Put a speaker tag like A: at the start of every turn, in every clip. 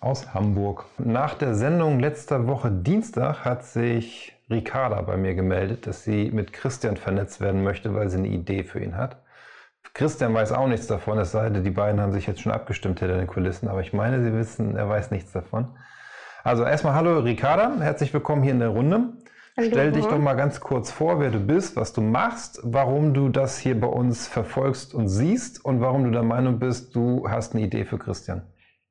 A: aus Hamburg. Nach der Sendung letzter Woche Dienstag hat sich Ricarda bei mir gemeldet, dass sie mit Christian vernetzt werden möchte, weil sie eine Idee für ihn hat. Christian weiß auch nichts davon, es sei denn, die beiden haben sich jetzt schon abgestimmt hinter den Kulissen, aber ich meine, sie wissen, er weiß nichts davon. Also erstmal hallo Ricarda, herzlich willkommen hier in der Runde. Hallo. Stell dich doch mal ganz kurz vor, wer du bist, was du machst, warum du das hier bei uns verfolgst und siehst und warum du der Meinung bist, du hast eine Idee für Christian.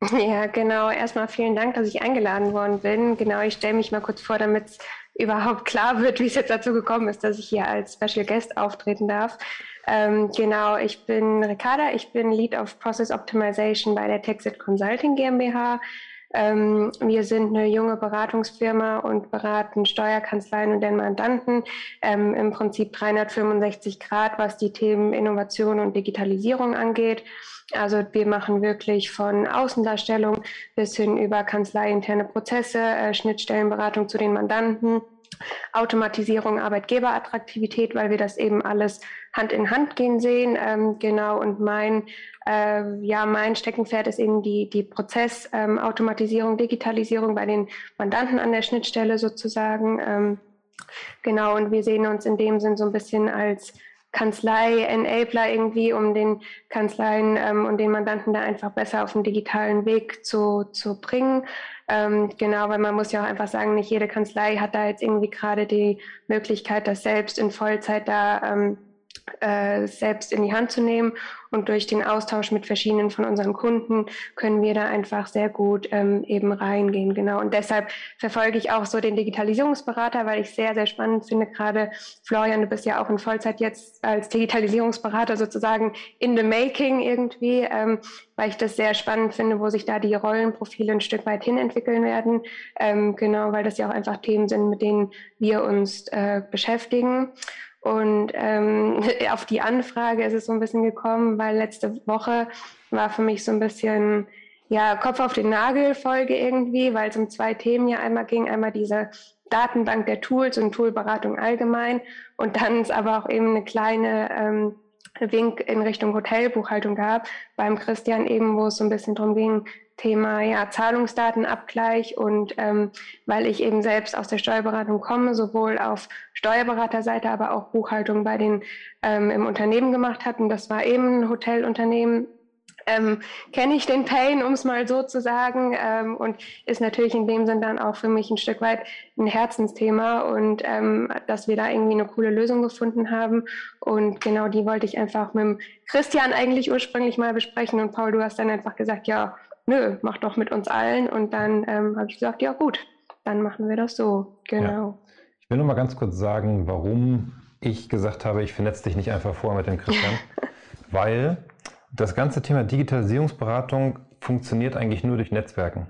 B: Ja, genau. Erstmal vielen Dank, dass ich eingeladen worden bin. Genau, ich stelle mich mal kurz vor, damit es überhaupt klar wird, wie es jetzt dazu gekommen ist, dass ich hier als Special Guest auftreten darf. Ähm, genau, ich bin Ricarda, ich bin Lead of Process Optimization bei der Texit Consulting GmbH. Ähm, wir sind eine junge Beratungsfirma und beraten Steuerkanzleien und den Mandanten ähm, im Prinzip 365 Grad, was die Themen Innovation und Digitalisierung angeht. Also wir machen wirklich von Außendarstellung bis hin über kanzleiinterne Prozesse, äh, Schnittstellenberatung zu den Mandanten, Automatisierung, Arbeitgeberattraktivität, weil wir das eben alles Hand in Hand gehen sehen. Ähm, genau, und mein, äh, ja, mein Steckenpferd ist eben die, die Prozessautomatisierung, ähm, Digitalisierung bei den Mandanten an der Schnittstelle sozusagen. Ähm, genau, und wir sehen uns in dem Sinn so ein bisschen als Kanzlei-Enabler irgendwie, um den Kanzleien ähm, und den Mandanten da einfach besser auf den digitalen Weg zu, zu bringen. Ähm, genau, weil man muss ja auch einfach sagen, nicht jede Kanzlei hat da jetzt irgendwie gerade die Möglichkeit, das selbst in Vollzeit da ähm, äh, selbst in die Hand zu nehmen. Und durch den Austausch mit verschiedenen von unseren Kunden können wir da einfach sehr gut ähm, eben reingehen. Genau. Und deshalb verfolge ich auch so den Digitalisierungsberater, weil ich sehr, sehr spannend finde. Gerade Florian, du bist ja auch in Vollzeit jetzt als Digitalisierungsberater sozusagen in the making irgendwie, ähm, weil ich das sehr spannend finde, wo sich da die Rollenprofile ein Stück weit hin entwickeln werden. Ähm, genau, weil das ja auch einfach Themen sind, mit denen wir uns äh, beschäftigen. Und ähm, auf die Anfrage ist es so ein bisschen gekommen, weil letzte Woche war für mich so ein bisschen ja, Kopf auf den Nagel Folge irgendwie, weil es um zwei Themen ja einmal ging. Einmal diese Datenbank der Tools und Toolberatung allgemein und dann ist aber auch eben eine kleine ähm, Wink in Richtung Hotelbuchhaltung gab, beim Christian eben, wo es so ein bisschen darum ging, Thema ja, Zahlungsdatenabgleich und ähm, weil ich eben selbst aus der Steuerberatung komme, sowohl auf Steuerberaterseite, aber auch Buchhaltung bei den ähm, im Unternehmen gemacht hat. Und das war eben ein Hotelunternehmen. Ähm, kenne ich den Pain, um es mal so zu sagen, ähm, und ist natürlich in dem Sinn dann auch für mich ein Stück weit ein Herzensthema und ähm, dass wir da irgendwie eine coole Lösung gefunden haben. Und genau die wollte ich einfach mit Christian eigentlich ursprünglich mal besprechen. Und Paul, du hast dann einfach gesagt, ja, nö, mach doch mit uns allen. Und dann ähm, habe ich gesagt, ja gut, dann machen wir das so. Genau. Ja.
A: Ich will nur mal ganz kurz sagen, warum ich gesagt habe, ich vernetze dich nicht einfach vor mit dem Christian. Weil das ganze Thema Digitalisierungsberatung funktioniert eigentlich nur durch Netzwerken.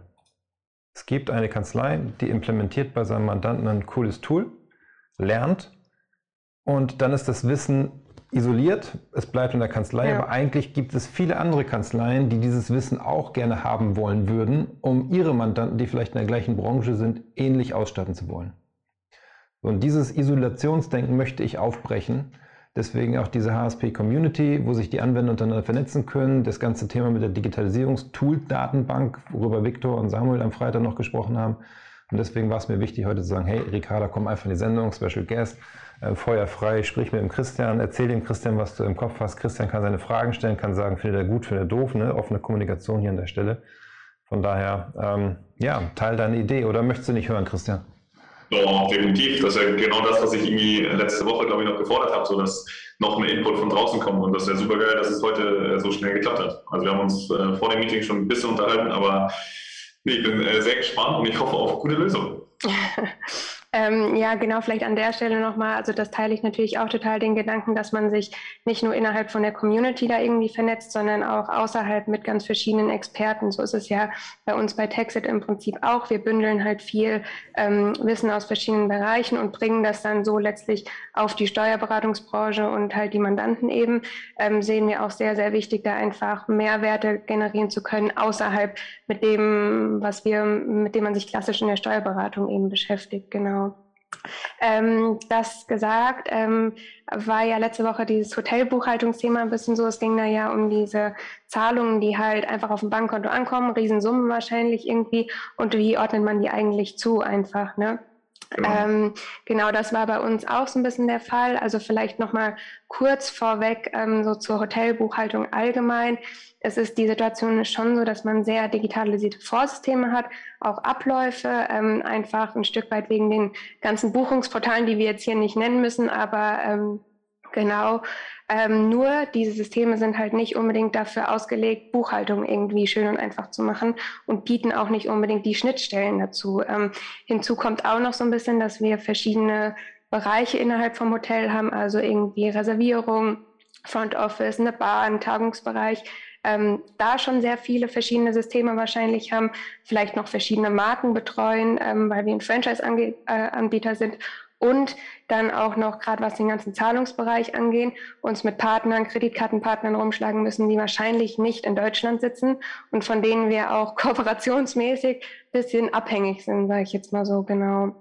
A: Es gibt eine Kanzlei, die implementiert bei seinem Mandanten ein cooles Tool, lernt und dann ist das Wissen isoliert, es bleibt in der Kanzlei, ja. aber eigentlich gibt es viele andere Kanzleien, die dieses Wissen auch gerne haben wollen würden, um ihre Mandanten, die vielleicht in der gleichen Branche sind, ähnlich ausstatten zu wollen. Und dieses Isolationsdenken möchte ich aufbrechen. Deswegen auch diese HSP-Community, wo sich die Anwender untereinander vernetzen können. Das ganze Thema mit der Digitalisierungstool-Datenbank, worüber Viktor und Samuel am Freitag noch gesprochen haben. Und deswegen war es mir wichtig, heute zu sagen, hey, Ricarda, komm einfach in die Sendung, Special Guest feuerfrei, sprich mit dem Christian, erzähl dem Christian, was du im Kopf hast. Christian kann seine Fragen stellen, kann sagen, findet er gut, findet er doof, ne? offene Kommunikation hier an der Stelle. Von daher, ähm, ja, teil deine Idee oder möchtest du nicht hören, Christian?
C: Doch, definitiv. Das ist ja genau das, was ich irgendwie letzte Woche, glaube ich, noch gefordert habe, so dass noch mehr Input von draußen kommt. Und das ist ja super geil, dass es heute äh, so schnell geklappt hat. Also wir haben uns äh, vor dem Meeting schon ein bisschen unterhalten, aber nee, ich bin äh, sehr gespannt und ich hoffe auf gute Lösungen.
B: Ähm, ja, genau, vielleicht an der Stelle nochmal, also das teile ich natürlich auch total den Gedanken, dass man sich nicht nur innerhalb von der Community da irgendwie vernetzt, sondern auch außerhalb mit ganz verschiedenen Experten. So ist es ja bei uns bei Texit im Prinzip auch. Wir bündeln halt viel ähm, Wissen aus verschiedenen Bereichen und bringen das dann so letztlich auf die Steuerberatungsbranche und halt die Mandanten eben. Ähm, sehen wir auch sehr, sehr wichtig, da einfach Mehrwerte generieren zu können, außerhalb mit dem, was wir, mit dem man sich klassisch in der Steuerberatung eben beschäftigt. Genau. Ähm, das gesagt, ähm, war ja letzte Woche dieses Hotelbuchhaltungsthema ein bisschen so. Es ging da ja um diese Zahlungen, die halt einfach auf dem Bankkonto ankommen, Riesensummen wahrscheinlich irgendwie. Und wie ordnet man die eigentlich zu einfach, ne? Genau. Ähm, genau, das war bei uns auch so ein bisschen der Fall. Also vielleicht nochmal kurz vorweg ähm, so zur Hotelbuchhaltung allgemein. Es ist die Situation ist schon so, dass man sehr digitalisierte Vorsysteme hat, auch Abläufe, ähm, einfach ein Stück weit wegen den ganzen Buchungsportalen, die wir jetzt hier nicht nennen müssen, aber ähm, genau ähm, nur diese Systeme sind halt nicht unbedingt dafür ausgelegt, Buchhaltung irgendwie schön und einfach zu machen und bieten auch nicht unbedingt die Schnittstellen dazu. Ähm, hinzu kommt auch noch so ein bisschen, dass wir verschiedene Bereiche innerhalb vom Hotel haben, also irgendwie Reservierung, Front Office, eine Bar, ein Tagungsbereich. Ähm, da schon sehr viele verschiedene Systeme wahrscheinlich haben, vielleicht noch verschiedene Marken betreuen, ähm, weil wir ein Franchise-Anbieter äh, sind und dann auch noch, gerade was den ganzen Zahlungsbereich angeht, uns mit Partnern, Kreditkartenpartnern rumschlagen müssen, die wahrscheinlich nicht in Deutschland sitzen und von denen wir auch kooperationsmäßig bisschen abhängig sind, sage ich jetzt mal so genau.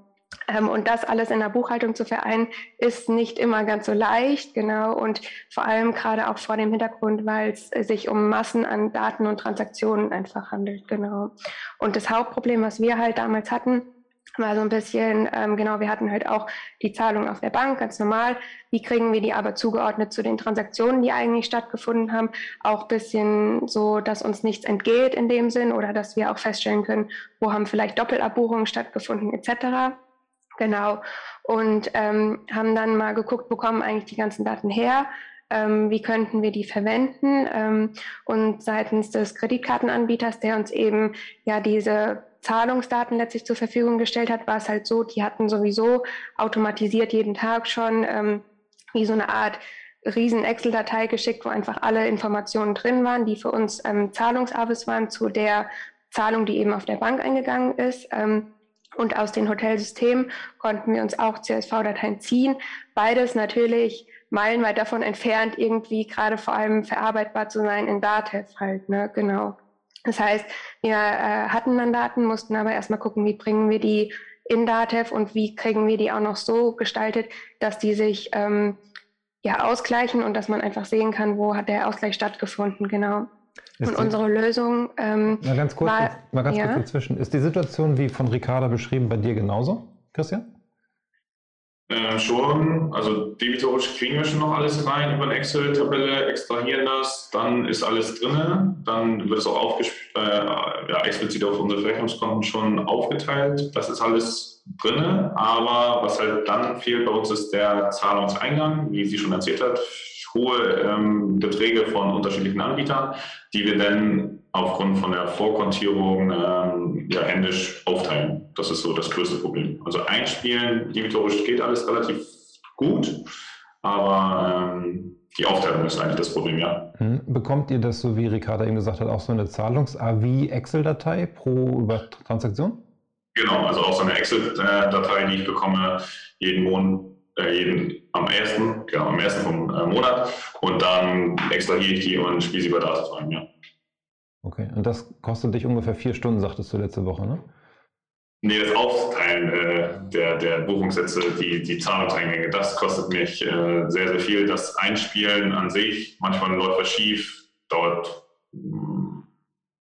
B: Ähm, und das alles in der Buchhaltung zu vereinen, ist nicht immer ganz so leicht, genau. Und vor allem gerade auch vor dem Hintergrund, weil es sich um Massen an Daten und Transaktionen einfach handelt, genau. Und das Hauptproblem, was wir halt damals hatten, war so ein bisschen, ähm, genau, wir hatten halt auch die Zahlung auf der Bank, ganz normal. Wie kriegen wir die aber zugeordnet zu den Transaktionen, die eigentlich stattgefunden haben? Auch ein bisschen so, dass uns nichts entgeht in dem Sinn oder dass wir auch feststellen können, wo haben vielleicht Doppelabbuchungen stattgefunden etc. Genau. Und ähm, haben dann mal geguckt, wo kommen eigentlich die ganzen Daten her? Ähm, wie könnten wir die verwenden? Ähm, und seitens des Kreditkartenanbieters, der uns eben ja diese Zahlungsdaten letztlich zur Verfügung gestellt hat, war es halt so, die hatten sowieso automatisiert jeden Tag schon ähm, wie so eine Art riesen Excel-Datei geschickt, wo einfach alle Informationen drin waren, die für uns ähm, Zahlungsavis waren zu der Zahlung, die eben auf der Bank eingegangen ist. Ähm, und aus den Hotelsystemen konnten wir uns auch CSV-Dateien ziehen. Beides natürlich meilenweit davon entfernt, irgendwie gerade vor allem verarbeitbar zu sein in Datev halt, ne, genau. Das heißt, wir äh, hatten dann Daten, mussten aber erstmal gucken, wie bringen wir die in Datev und wie kriegen wir die auch noch so gestaltet, dass die sich ähm, ja ausgleichen und dass man einfach sehen kann, wo hat der Ausgleich stattgefunden, genau. Ist und unsere Lösung. Ähm,
A: mal ganz kurz, war, mal ganz ja. kurz dazwischen. Ist die Situation wie von Ricarda beschrieben bei dir genauso, Christian?
C: Äh, schon, also debitorisch kriegen wir schon noch alles rein über eine Excel-Tabelle, extrahieren das, dann ist alles drin, dann wird es auch äh, ja, explizit auf unsere Verrechnungskonten schon aufgeteilt. Das ist alles drin, aber was halt dann fehlt bei uns ist der Zahlungseingang, wie sie schon erzählt hat, hohe ähm, Beträge von unterschiedlichen Anbietern, die wir dann aufgrund von der Vorkontierung ähm, ja, händisch aufteilen. Das ist so das größte Problem. Also einspielen, debitorisch geht alles relativ gut, aber ähm, die Aufteilung ist eigentlich das Problem, ja.
A: Hm. Bekommt ihr das, so wie Ricarda eben gesagt hat, auch so eine Zahlungs-AV-Excel-Datei pro Transaktion?
C: Genau, also auch so eine Excel-Datei, die ich bekomme jeden Monat äh, jeden am ersten, genau, am ersten vom äh, Monat und dann extrahiere ich die und spiele sie bei Daten rein, ja.
A: Okay, und das kostet dich ungefähr vier Stunden, sagtest du letzte Woche, ne?
C: Nee, das Aufteilen äh, der, der Buchungssätze, die, die Zahlungseingänge, das kostet mich äh, sehr, sehr viel. Das Einspielen an sich, manchmal läuft was schief, dauert hm,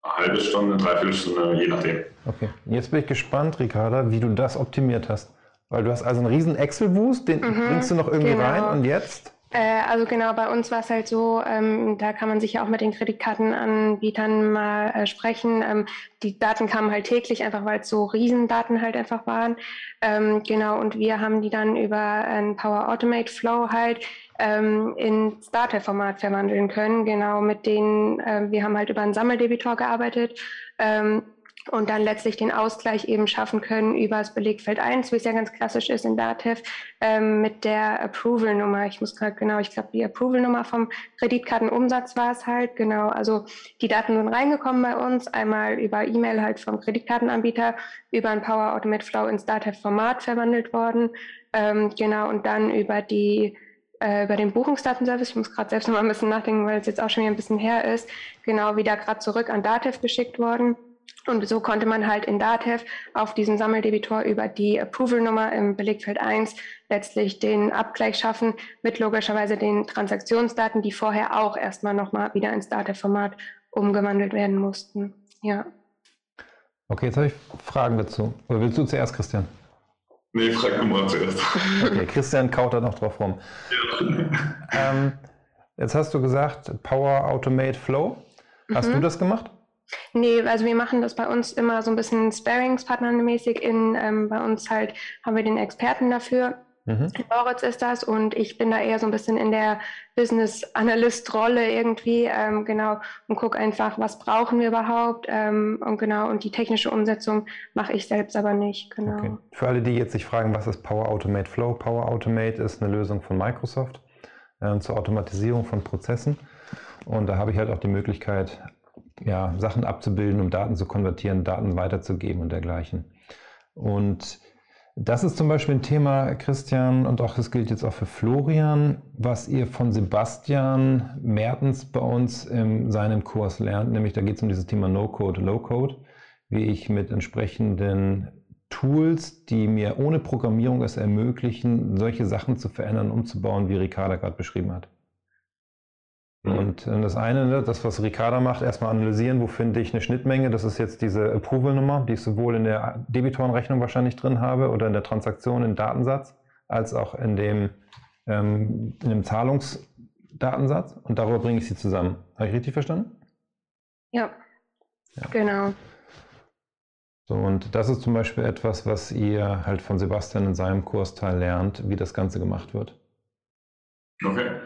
C: eine halbe Stunde, dreiviertel Stunde, je nachdem.
A: Okay, jetzt bin ich gespannt, Ricarda, wie du das optimiert hast. Weil du hast also einen riesen Excel-Boost, den mhm, bringst du noch irgendwie genau. rein und jetzt?
B: Äh, also genau, bei uns war es halt so, ähm, da kann man sich ja auch mit den Kreditkartenanbietern mal äh, sprechen. Ähm, die Daten kamen halt täglich, einfach weil es so Riesendaten halt einfach waren. Ähm, genau, und wir haben die dann über ein Power Automate Flow halt ähm, ins Data-Format verwandeln können. Genau, mit denen, äh, wir haben halt über einen Sammeldebitor gearbeitet. Ähm, und dann letztlich den Ausgleich eben schaffen können über das Belegfeld 1, wie es ja ganz klassisch ist in Datev, ähm, mit der Approval-Nummer. Ich muss gerade genau, ich glaube, die Approval-Nummer vom Kreditkartenumsatz war es halt, genau. Also die Daten sind reingekommen bei uns, einmal über E-Mail halt vom Kreditkartenanbieter, über ein Power Automate Flow ins Datev-Format verwandelt worden, ähm, genau, und dann über die äh, über den Buchungsdatenservice, ich muss gerade selbst noch mal ein bisschen nachdenken, weil es jetzt auch schon wieder ein bisschen her ist, genau wieder gerade zurück an Datev geschickt worden. Und so konnte man halt in Datev auf diesem Sammeldebitor über die Approval-Nummer im Belegfeld 1 letztlich den Abgleich schaffen mit logischerweise den Transaktionsdaten, die vorher auch erstmal nochmal wieder ins Datev-Format umgewandelt werden mussten. Ja.
A: Okay, jetzt habe ich Fragen dazu. Oder willst du zuerst, Christian?
C: Nee, frag du mal zuerst.
A: Okay, Christian kaut da noch drauf rum. Ja. Ähm, jetzt hast du gesagt, Power Automate Flow. Hast mhm. du das gemacht?
B: Nee, also wir machen das bei uns immer so ein bisschen Sparingspartnermäßig. In, ähm, bei uns halt haben wir den Experten dafür. Mhm. Moritz ist das und ich bin da eher so ein bisschen in der Business Analyst Rolle irgendwie, ähm, genau, und gucke einfach, was brauchen wir überhaupt ähm, und genau, und die technische Umsetzung mache ich selbst aber nicht, genau. Okay.
A: Für alle, die jetzt sich fragen, was ist Power Automate Flow? Power Automate ist eine Lösung von Microsoft äh, zur Automatisierung von Prozessen und da habe ich halt auch die Möglichkeit, ja, Sachen abzubilden, um Daten zu konvertieren, Daten weiterzugeben und dergleichen. Und das ist zum Beispiel ein Thema, Christian, und auch das gilt jetzt auch für Florian, was ihr von Sebastian Mertens bei uns in seinem Kurs lernt, nämlich da geht es um dieses Thema No-Code, Low-Code, wie ich mit entsprechenden Tools, die mir ohne Programmierung es ermöglichen, solche Sachen zu verändern, umzubauen, wie Ricarda gerade beschrieben hat. Mhm. Und äh, das eine, ne, das, was Ricarda macht, erstmal analysieren, wo finde ich eine Schnittmenge. Das ist jetzt diese Approval-Nummer, die ich sowohl in der Debitorenrechnung wahrscheinlich drin habe oder in der Transaktion im Datensatz, als auch in dem, ähm, in dem Zahlungsdatensatz. Und darüber bringe ich sie zusammen. Habe ich richtig verstanden?
B: Ja, ja. genau.
A: So, und das ist zum Beispiel etwas, was ihr halt von Sebastian in seinem Kursteil lernt, wie das Ganze gemacht wird.
C: Okay.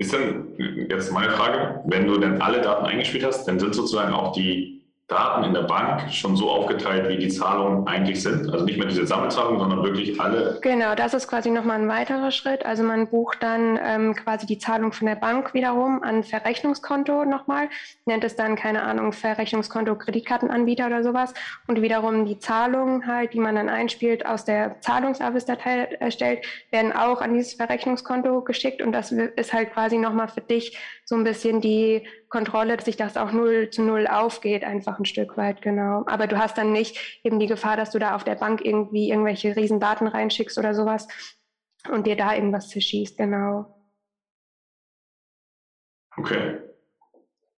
C: Ist denn jetzt meine Frage, wenn du denn alle Daten eingespielt hast, dann sind sozusagen auch die Daten in der Bank schon so aufgeteilt, wie die Zahlungen eigentlich sind? Also nicht mehr diese Sammelzahlungen, sondern wirklich alle?
B: Genau, das ist quasi nochmal ein weiterer Schritt. Also man bucht dann ähm, quasi die Zahlung von der Bank wiederum an Verrechnungskonto nochmal, nennt es dann, keine Ahnung, Verrechnungskonto Kreditkartenanbieter oder sowas und wiederum die Zahlungen halt, die man dann einspielt, aus der Zahlungsavis-Datei erstellt, werden auch an dieses Verrechnungskonto geschickt und das ist halt quasi nochmal für dich so ein bisschen die Kontrolle, dass sich das auch null zu null aufgeht, einfach ein Stück weit, genau. Aber du hast dann nicht eben die Gefahr, dass du da auf der Bank irgendwie irgendwelche Riesendaten reinschickst oder sowas und dir da irgendwas zerschießt, genau.
C: Okay.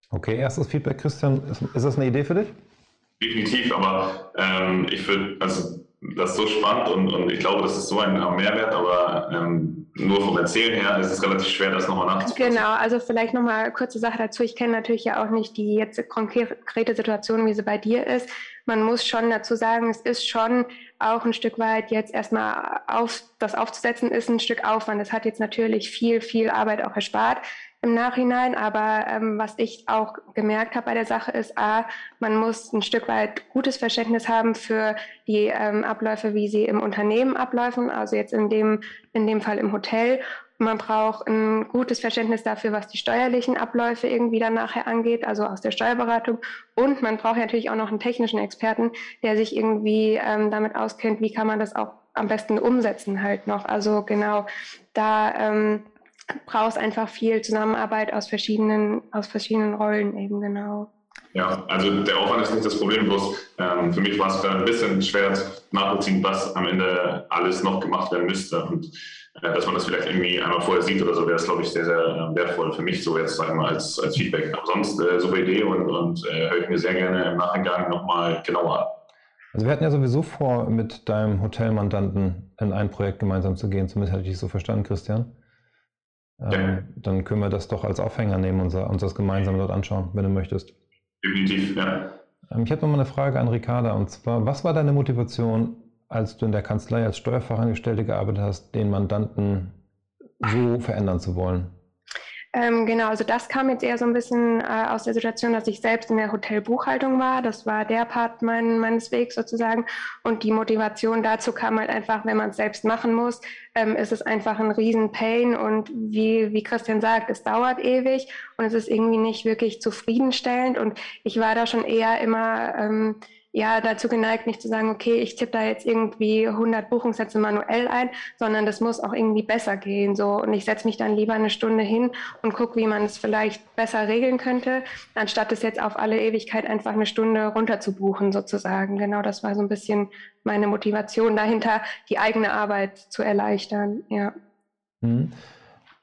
A: Okay, erstes Feedback, Christian. Ist, ist das eine Idee für dich?
C: Definitiv, aber ähm, ich finde, also das ist so spannend und, und ich glaube, das ist so ein Mehrwert, aber ähm, nur vom Erzählen her ist es relativ schwer, das nochmal nachzuvollziehen.
B: Genau, also vielleicht nochmal kurze Sache dazu. Ich kenne natürlich ja auch nicht die jetzt konkrete Situation, wie sie bei dir ist. Man muss schon dazu sagen, es ist schon auch ein Stück weit jetzt erstmal auf, das aufzusetzen, ist ein Stück Aufwand. Es hat jetzt natürlich viel, viel Arbeit auch erspart im Nachhinein. Aber ähm, was ich auch gemerkt habe bei der Sache ist, a, man muss ein Stück weit gutes Verständnis haben für die ähm, Abläufe, wie sie im Unternehmen ablaufen, also jetzt in dem, in dem Fall im Hotel. Man braucht ein gutes Verständnis dafür, was die steuerlichen Abläufe irgendwie dann nachher angeht, also aus der Steuerberatung. Und man braucht natürlich auch noch einen technischen Experten, der sich irgendwie ähm, damit auskennt, wie kann man das auch am besten umsetzen halt noch. Also genau, da ähm, brauchst einfach viel Zusammenarbeit aus verschiedenen, aus verschiedenen Rollen eben genau.
C: Ja, also der Aufwand ist nicht das Problem, bloß ähm, für mich war es ein bisschen schwer nachvollziehen, was am Ende alles noch gemacht werden müsste. Und äh, dass man das vielleicht irgendwie einmal vorher sieht oder so, wäre es, glaube ich, sehr, sehr wertvoll für mich, so jetzt sagen wir mal als, als Feedback. Aber sonst äh, super Idee und, und äh, höre ich mir sehr gerne im Nachgang nochmal genauer an.
A: Also wir hatten ja sowieso vor, mit deinem Hotelmandanten in ein Projekt gemeinsam zu gehen, zumindest hatte ich dich so verstanden, Christian. Ähm, dann können wir das doch als Aufhänger nehmen und uns das gemeinsam dort anschauen, wenn du möchtest.
C: Definitiv, ja.
A: Ähm, ich habe nochmal eine Frage an Ricarda und zwar, was war deine Motivation, als du in der Kanzlei als Steuerfachangestellte gearbeitet hast, den Mandanten so verändern zu wollen?
B: Ähm, genau, also das kam jetzt eher so ein bisschen äh, aus der Situation, dass ich selbst in der Hotelbuchhaltung war. Das war der Part mein, meines Wegs sozusagen. Und die Motivation dazu kam halt einfach, wenn man es selbst machen muss, ähm, ist es einfach ein Riesen-Pain. Und wie, wie Christian sagt, es dauert ewig und es ist irgendwie nicht wirklich zufriedenstellend. Und ich war da schon eher immer... Ähm, ja dazu geneigt, nicht zu sagen, okay, ich tippe da jetzt irgendwie 100 Buchungssätze manuell ein, sondern das muss auch irgendwie besser gehen. So und ich setze mich dann lieber eine Stunde hin und gucke, wie man es vielleicht besser regeln könnte, anstatt es jetzt auf alle Ewigkeit einfach eine Stunde runter zu buchen sozusagen. Genau, das war so ein bisschen meine Motivation dahinter, die eigene Arbeit zu erleichtern. Ja.
A: Mhm.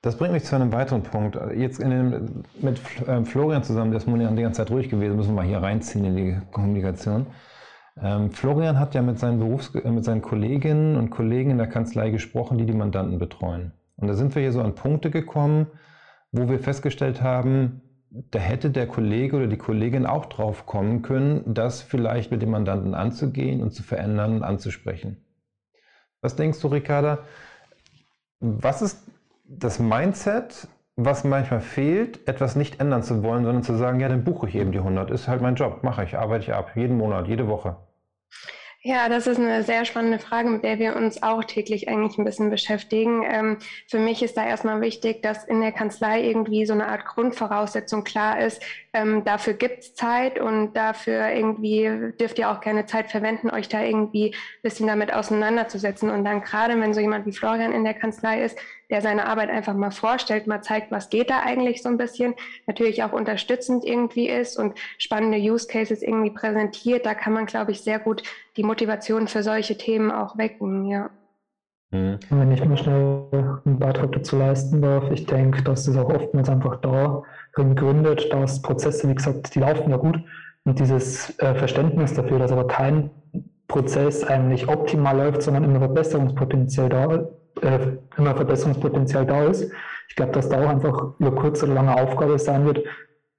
A: Das bringt mich zu einem weiteren Punkt. Jetzt dem, mit ähm, Florian zusammen, der ist Monian die ganze Zeit ruhig gewesen, müssen wir mal hier reinziehen in die Kommunikation. Ähm, Florian hat ja mit seinen, Berufs äh, mit seinen Kolleginnen und Kollegen in der Kanzlei gesprochen, die die Mandanten betreuen. Und da sind wir hier so an Punkte gekommen, wo wir festgestellt haben, da hätte der Kollege oder die Kollegin auch drauf kommen können, das vielleicht mit dem Mandanten anzugehen und zu verändern und anzusprechen. Was denkst du, Ricarda? Was ist das Mindset, was manchmal fehlt, etwas nicht ändern zu wollen, sondern zu sagen, ja, dann buche ich eben die 100. Ist halt mein Job, mache ich, arbeite ich ab, jeden Monat, jede Woche.
B: Ja, das ist eine sehr spannende Frage, mit der wir uns auch täglich eigentlich ein bisschen beschäftigen. Ähm, für mich ist da erstmal wichtig, dass in der Kanzlei irgendwie so eine Art Grundvoraussetzung klar ist. Ähm, dafür gibt es Zeit und dafür irgendwie dürft ihr auch keine Zeit verwenden, euch da irgendwie ein bisschen damit auseinanderzusetzen. Und dann gerade, wenn so jemand wie Florian in der Kanzlei ist, der seine Arbeit einfach mal vorstellt, mal zeigt, was geht da eigentlich so ein bisschen, natürlich auch unterstützend irgendwie ist und spannende Use Cases irgendwie präsentiert. Da kann man, glaube ich, sehr gut die Motivation für solche Themen auch wecken, ja.
D: Mhm. Wenn ich mal schnell einen Beitrag dazu leisten darf, ich denke, dass das auch oftmals einfach darin gründet, dass Prozesse, wie gesagt, die laufen ja gut und dieses äh, Verständnis dafür, dass aber kein Prozess eigentlich optimal läuft, sondern immer Verbesserungspotenzial da, äh, immer Verbesserungspotenzial da ist. Ich glaube, dass da auch einfach über kurze oder lange Aufgabe sein wird,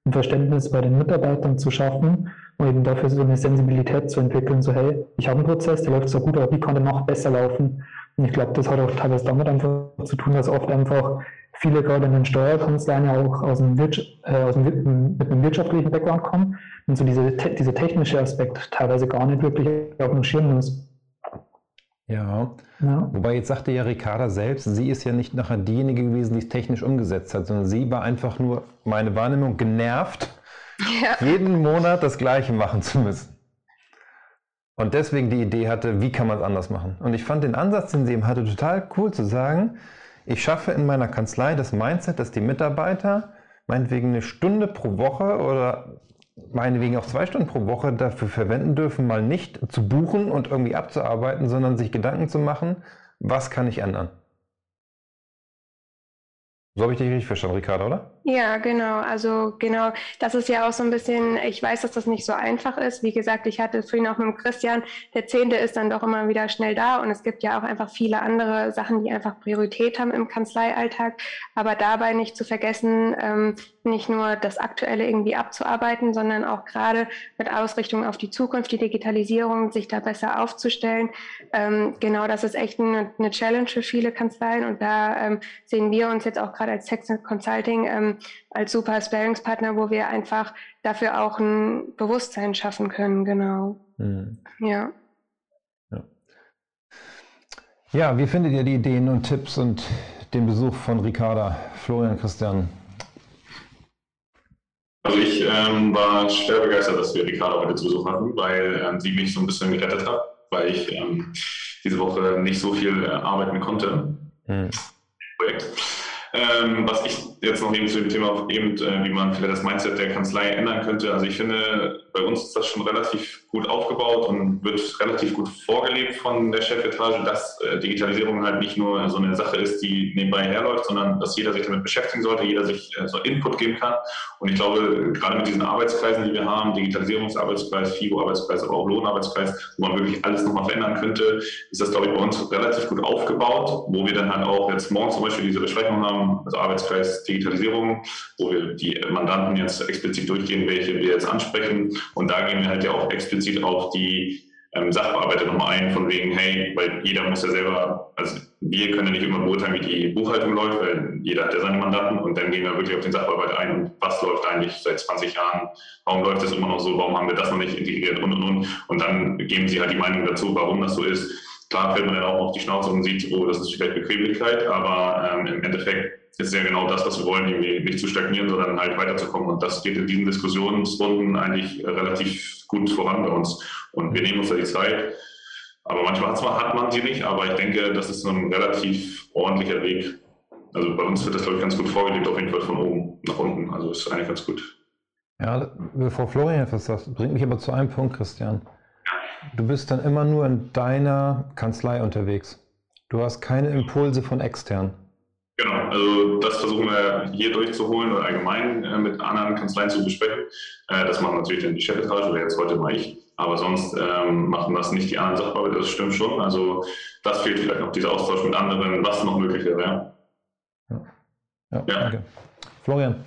D: ein Verständnis bei den Mitarbeitern zu schaffen und eben dafür so eine Sensibilität zu entwickeln, so hey, ich habe einen Prozess, der läuft so gut, aber wie kann der noch besser laufen? Und ich glaube, das hat auch teilweise damit einfach zu tun, dass oft einfach viele gerade in den Steuerkanzleien auch aus dem, äh, aus dem mit einem wirtschaftlichen Background kommen und so diese, dieser technische Aspekt teilweise gar nicht wirklich auf dem Schirm ist.
A: Ja. ja. Wobei jetzt sagte ja Ricarda selbst, sie ist ja nicht nachher diejenige gewesen, die es technisch umgesetzt hat, sondern sie war einfach nur, meine Wahrnehmung, genervt, ja. jeden Monat das Gleiche machen zu müssen. Und deswegen die Idee hatte, wie kann man es anders machen. Und ich fand den Ansatz, den sie eben hatte, total cool zu sagen, ich schaffe in meiner Kanzlei das Mindset, dass die Mitarbeiter meinetwegen eine Stunde pro Woche oder meinetwegen auch zwei Stunden pro Woche dafür verwenden dürfen, mal nicht zu buchen und irgendwie abzuarbeiten, sondern sich Gedanken zu machen, was kann ich ändern. So habe ich dich richtig verstanden, Ricardo, oder?
B: Ja, genau. Also genau, das ist ja auch so ein bisschen, ich weiß, dass das nicht so einfach ist. Wie gesagt, ich hatte vorhin auch mit Christian, der Zehnte ist dann doch immer wieder schnell da und es gibt ja auch einfach viele andere Sachen, die einfach Priorität haben im Kanzleialltag. Aber dabei nicht zu vergessen, ähm, nicht nur das Aktuelle irgendwie abzuarbeiten, sondern auch gerade mit Ausrichtung auf die Zukunft, die Digitalisierung, sich da besser aufzustellen. Ähm, genau, das ist echt eine, eine, Challenge für viele Kanzleien und da ähm, sehen wir uns jetzt auch gerade als Text Consulting ähm, als super Sparingspartner, wo wir einfach dafür auch ein Bewusstsein schaffen können. Genau. Mhm. Ja.
A: ja. Ja, wie findet ihr die Ideen und Tipps und den Besuch von Ricarda, Florian, Christian?
C: Also ich ähm, war schwer begeistert, dass wir Ricarda heute zu Besuch hatten, weil ähm, sie mich so ein bisschen gerettet hat, weil ich ähm, diese Woche nicht so viel äh, arbeiten konnte. Hm. Projekt. Ähm, was ich jetzt noch eben zu dem Thema, eben, äh, wie man vielleicht das Mindset der Kanzlei ändern könnte. Also ich finde, bei uns ist das schon relativ gut aufgebaut und wird relativ gut vorgelebt von der Chefetage, dass äh, Digitalisierung halt nicht nur so eine Sache ist, die nebenbei herläuft, sondern dass jeder sich damit beschäftigen sollte, jeder sich äh, so Input geben kann. Und ich glaube, gerade mit diesen Arbeitskreisen, die wir haben, Digitalisierungsarbeitskreis, FIBO-Arbeitskreis, aber auch Lohnarbeitskreis, wo man wirklich alles nochmal verändern könnte, ist das, glaube ich, bei uns relativ gut aufgebaut, wo wir dann halt auch jetzt morgen zum Beispiel diese Besprechung haben, also Arbeitskreis Digitalisierung, wo wir die Mandanten jetzt explizit durchgehen, welche wir jetzt ansprechen. Und da gehen wir halt ja auch explizit auf die ähm, Sachbearbeiter nochmal ein, von wegen, hey, weil jeder muss ja selber, also wir können ja nicht immer beurteilen, wie die Buchhaltung läuft, weil jeder hat ja seine Mandanten und dann gehen wir wirklich auf den Sachbearbeiter ein und was läuft eigentlich seit 20 Jahren, warum läuft das immer noch so, warum haben wir das noch nicht integriert und und und und dann geben sie halt die Meinung dazu, warum das so ist. Klar fällt man dann auch auf die Schnauze und sieht, oh, das ist vielleicht Bequemlichkeit, aber ähm, im Endeffekt ist ja genau das, was wir wollen, irgendwie nicht zu stagnieren, sondern halt weiterzukommen. Und das geht in diesen Diskussionsrunden eigentlich relativ gut voran bei uns. Und wir nehmen uns da die Zeit. Aber manchmal hat man sie nicht, aber ich denke, das ist ein relativ ordentlicher Weg. Also bei uns wird das, glaube ich, ganz gut vorgelebt, auf jeden Fall von oben nach unten. Also ist eigentlich ganz gut.
A: Ja, bevor Florian etwas sagt, bringt mich aber zu einem Punkt, Christian. Du bist dann immer nur in deiner Kanzlei unterwegs. Du hast keine Impulse von extern.
C: Genau, also das versuchen wir hier durchzuholen oder allgemein äh, mit anderen Kanzleien zu besprechen. Äh, das machen natürlich dann die Chefetage oder jetzt heute mal ich. Aber sonst ähm, machen das nicht die anderen Sachbearbeiter, das stimmt schon. Also das fehlt vielleicht noch, dieser Austausch mit anderen, was noch möglich wäre.
A: Ja, ja, ja. Danke. Florian.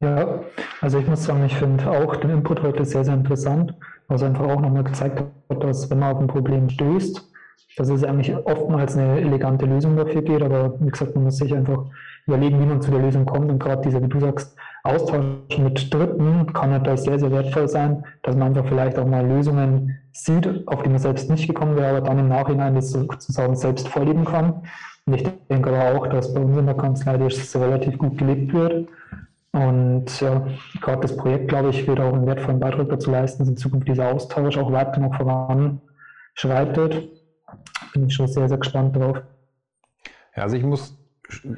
D: Ja, also ich muss sagen, ich finde auch den Input heute sehr, sehr interessant, was einfach auch nochmal gezeigt hat, dass wenn man auf ein Problem stößt, dass es eigentlich oftmals eine elegante Lösung dafür geht, aber wie gesagt, man muss sich einfach überlegen, wie man zu der Lösung kommt und gerade dieser, wie du sagst, Austausch mit Dritten kann natürlich sehr, sehr wertvoll sein, dass man einfach vielleicht auch mal Lösungen sieht, auf die man selbst nicht gekommen wäre, aber dann im Nachhinein das sozusagen selbst vorleben kann. Und ich denke aber auch, dass bei uns in der Kanzlei das relativ gut gelebt wird. Und ja, gerade das Projekt, glaube ich, wird auch einen wertvollen Beitrag dazu leisten, dass in Zukunft dieser Austausch auch weiter noch voranschreitet bin ich schon sehr, sehr gespannt drauf.
A: Ja, also ich muss,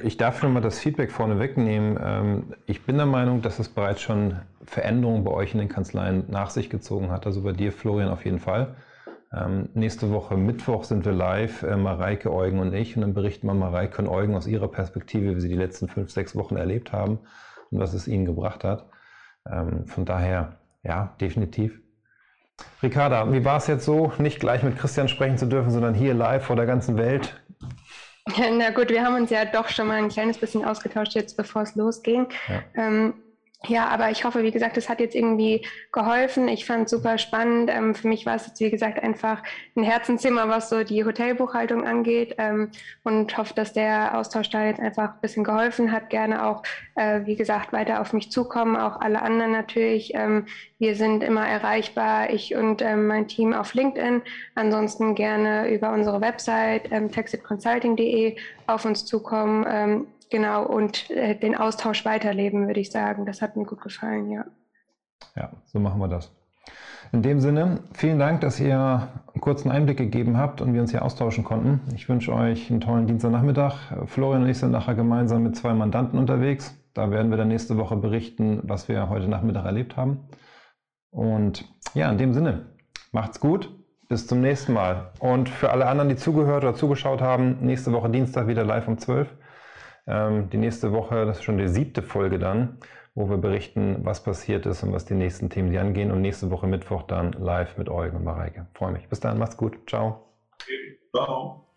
A: ich darf schon mal das Feedback vorne wegnehmen. Ähm, ich bin der Meinung, dass es bereits schon Veränderungen bei euch in den Kanzleien nach sich gezogen hat. Also bei dir, Florian, auf jeden Fall. Ähm, nächste Woche Mittwoch sind wir live, äh, Mareike, Eugen und ich. Und dann berichten wir Mareike und Eugen aus ihrer Perspektive, wie sie die letzten fünf, sechs Wochen erlebt haben und was es ihnen gebracht hat. Ähm, von daher, ja, definitiv. Ricarda, wie war es jetzt so, nicht gleich mit Christian sprechen zu dürfen, sondern hier live vor der ganzen Welt?
B: Na gut, wir haben uns ja doch schon mal ein kleines bisschen ausgetauscht jetzt, bevor es losging. Ja. Ähm, ja, aber ich hoffe, wie gesagt, es hat jetzt irgendwie geholfen. Ich fand es super spannend. Ähm, für mich war es jetzt, wie gesagt, einfach ein Herzenzimmer, was so die Hotelbuchhaltung angeht. Ähm, und hoffe, dass der Austausch da jetzt einfach ein bisschen geholfen hat. Gerne auch, äh, wie gesagt, weiter auf mich zukommen. Auch alle anderen natürlich. Ähm, wir sind immer erreichbar, ich und ähm, mein Team auf LinkedIn. Ansonsten gerne über unsere Website ähm, texitconsulting.de auf uns zukommen. Genau, und äh, den Austausch weiterleben, würde ich sagen. Das hat mir gut gefallen, ja.
A: Ja, so machen wir das. In dem Sinne, vielen Dank, dass ihr einen kurzen Einblick gegeben habt und wir uns hier austauschen konnten. Ich wünsche euch einen tollen Dienstagnachmittag. Florian und ich sind nachher gemeinsam mit zwei Mandanten unterwegs. Da werden wir dann nächste Woche berichten, was wir heute Nachmittag erlebt haben. Und ja, in dem Sinne, macht's gut. Bis zum nächsten Mal. Und für alle anderen, die zugehört oder zugeschaut haben, nächste Woche Dienstag wieder live um 12 Uhr. Die nächste Woche, das ist schon die siebte Folge dann, wo wir berichten, was passiert ist und was die nächsten Themen die angehen. Und nächste Woche Mittwoch dann live mit Eugen und Mareike. Freue mich. Bis dann, macht's gut. Ciao.
C: Ciao.